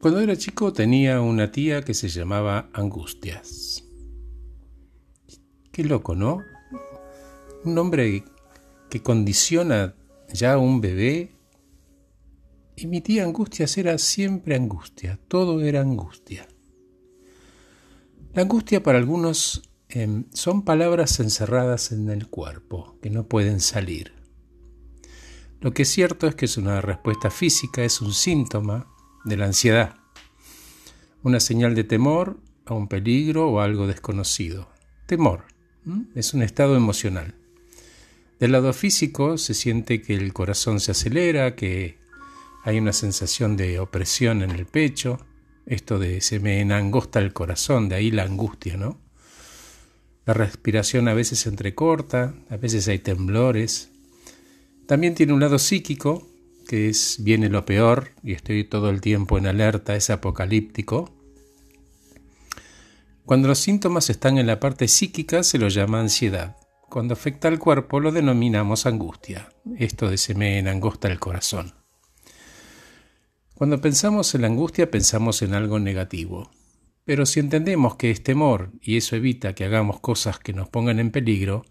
Cuando era chico tenía una tía que se llamaba Angustias. Qué loco, ¿no? Un nombre que condiciona ya a un bebé. Y mi tía Angustias era siempre angustia, todo era angustia. La angustia para algunos em, son palabras encerradas en el cuerpo, que no pueden salir. Lo que es cierto es que es una respuesta física, es un síntoma de la ansiedad, una señal de temor a un peligro o algo desconocido. Temor es un estado emocional. Del lado físico se siente que el corazón se acelera, que hay una sensación de opresión en el pecho, esto de se me enangosta el corazón, de ahí la angustia, ¿no? La respiración a veces se entrecorta, a veces hay temblores. También tiene un lado psíquico, que es viene lo peor y estoy todo el tiempo en alerta, es apocalíptico. Cuando los síntomas están en la parte psíquica se lo llama ansiedad. Cuando afecta al cuerpo lo denominamos angustia. Esto de se me enangosta el corazón. Cuando pensamos en la angustia pensamos en algo negativo. Pero si entendemos que es temor y eso evita que hagamos cosas que nos pongan en peligro,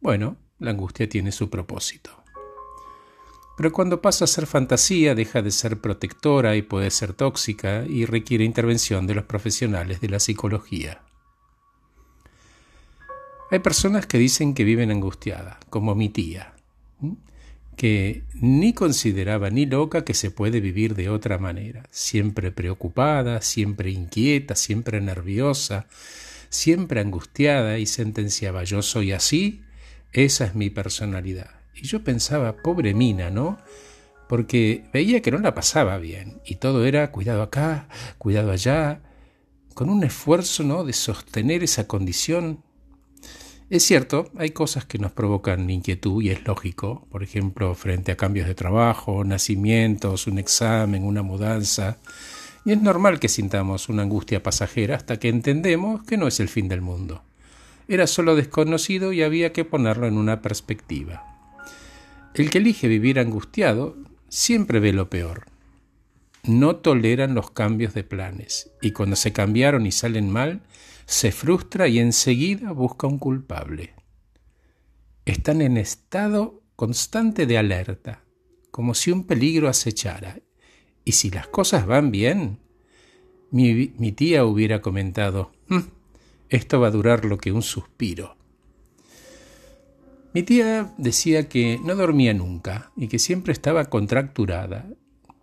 bueno, la angustia tiene su propósito. Pero cuando pasa a ser fantasía deja de ser protectora y puede ser tóxica y requiere intervención de los profesionales de la psicología. Hay personas que dicen que viven angustiadas, como mi tía, que ni consideraba ni loca que se puede vivir de otra manera, siempre preocupada, siempre inquieta, siempre nerviosa, siempre angustiada y sentenciaba yo soy así, esa es mi personalidad. Y yo pensaba, pobre mina, ¿no? Porque veía que no la pasaba bien y todo era cuidado acá, cuidado allá, con un esfuerzo, ¿no?, de sostener esa condición. Es cierto, hay cosas que nos provocan inquietud y es lógico, por ejemplo, frente a cambios de trabajo, nacimientos, un examen, una mudanza, y es normal que sintamos una angustia pasajera hasta que entendemos que no es el fin del mundo. Era solo desconocido y había que ponerlo en una perspectiva. El que elige vivir angustiado siempre ve lo peor. No toleran los cambios de planes y cuando se cambiaron y salen mal, se frustra y enseguida busca un culpable. Están en estado constante de alerta, como si un peligro acechara. Y si las cosas van bien, mi, tía hubiera comentado, mm, esto va a durar lo que un suspiro. Mi tía decía que no dormía nunca y que siempre estaba contracturada.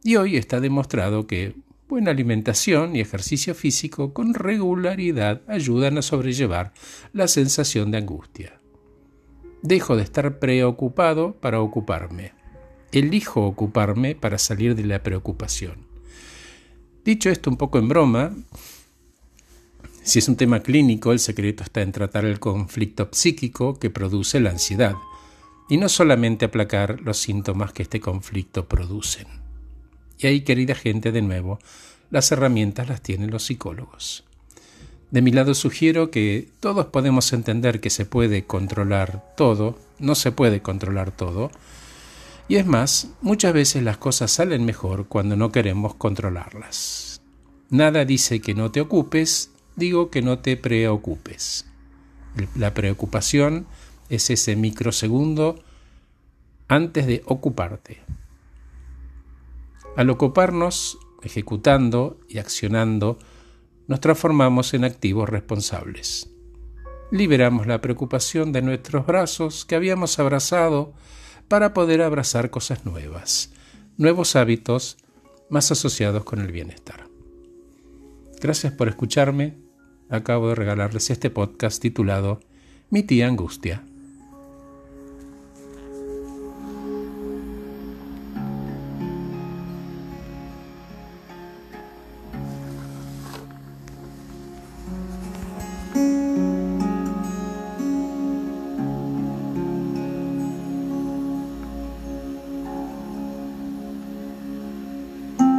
Y hoy está demostrado que buena alimentación y ejercicio físico con regularidad ayudan a sobrellevar la sensación de angustia. Dejo de estar preocupado para ocuparme. Elijo ocuparme para salir de la preocupación. Dicho esto un poco en broma, si es un tema clínico, el secreto está en tratar el conflicto psíquico que produce la ansiedad, y no solamente aplacar los síntomas que este conflicto producen. Y ahí, querida gente, de nuevo, las herramientas las tienen los psicólogos. De mi lado sugiero que todos podemos entender que se puede controlar todo, no se puede controlar todo, y es más, muchas veces las cosas salen mejor cuando no queremos controlarlas. Nada dice que no te ocupes digo que no te preocupes. La preocupación es ese microsegundo antes de ocuparte. Al ocuparnos, ejecutando y accionando, nos transformamos en activos responsables. Liberamos la preocupación de nuestros brazos que habíamos abrazado para poder abrazar cosas nuevas, nuevos hábitos más asociados con el bienestar. Gracias por escucharme acabo de regalarles este podcast titulado Mi tía Angustia.